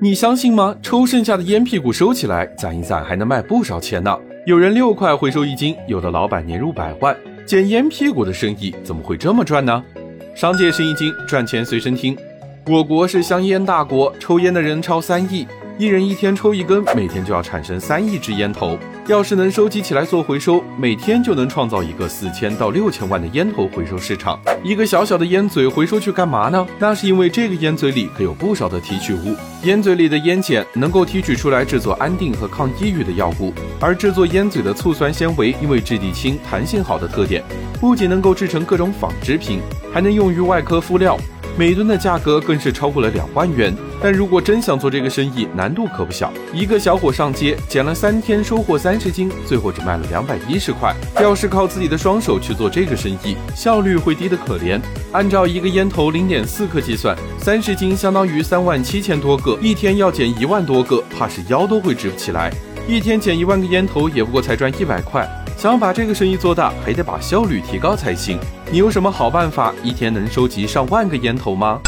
你相信吗？抽剩下的烟屁股收起来，攒一攒还能卖不少钱呢。有人六块回收一斤，有的老板年入百万。捡烟屁股的生意怎么会这么赚呢？商界生意经，赚钱随身听。我国是香烟大国，抽烟的人超三亿。一人一天抽一根，每天就要产生三亿支烟头。要是能收集起来做回收，每天就能创造一个四千到六千万的烟头回收市场。一个小小的烟嘴回收去干嘛呢？那是因为这个烟嘴里可有不少的提取物。烟嘴里的烟碱能够提取出来制作安定和抗抑郁的药物，而制作烟嘴的醋酸纤维因为质地轻、弹性好的特点，不仅能够制成各种纺织品，还能用于外科敷料。每吨的价格更是超过了两万元，但如果真想做这个生意，难度可不小。一个小伙上街捡了三天，收获三十斤，最后只卖了两百一十块。要是靠自己的双手去做这个生意，效率会低得可怜。按照一个烟头零点四克计算，三十斤相当于三万七千多个，一天要捡一万多个，怕是腰都会直不起来。一天捡一万个烟头，也不过才赚一百块。想把这个生意做大，还得把效率提高才行。你有什么好办法，一天能收集上万个烟头吗？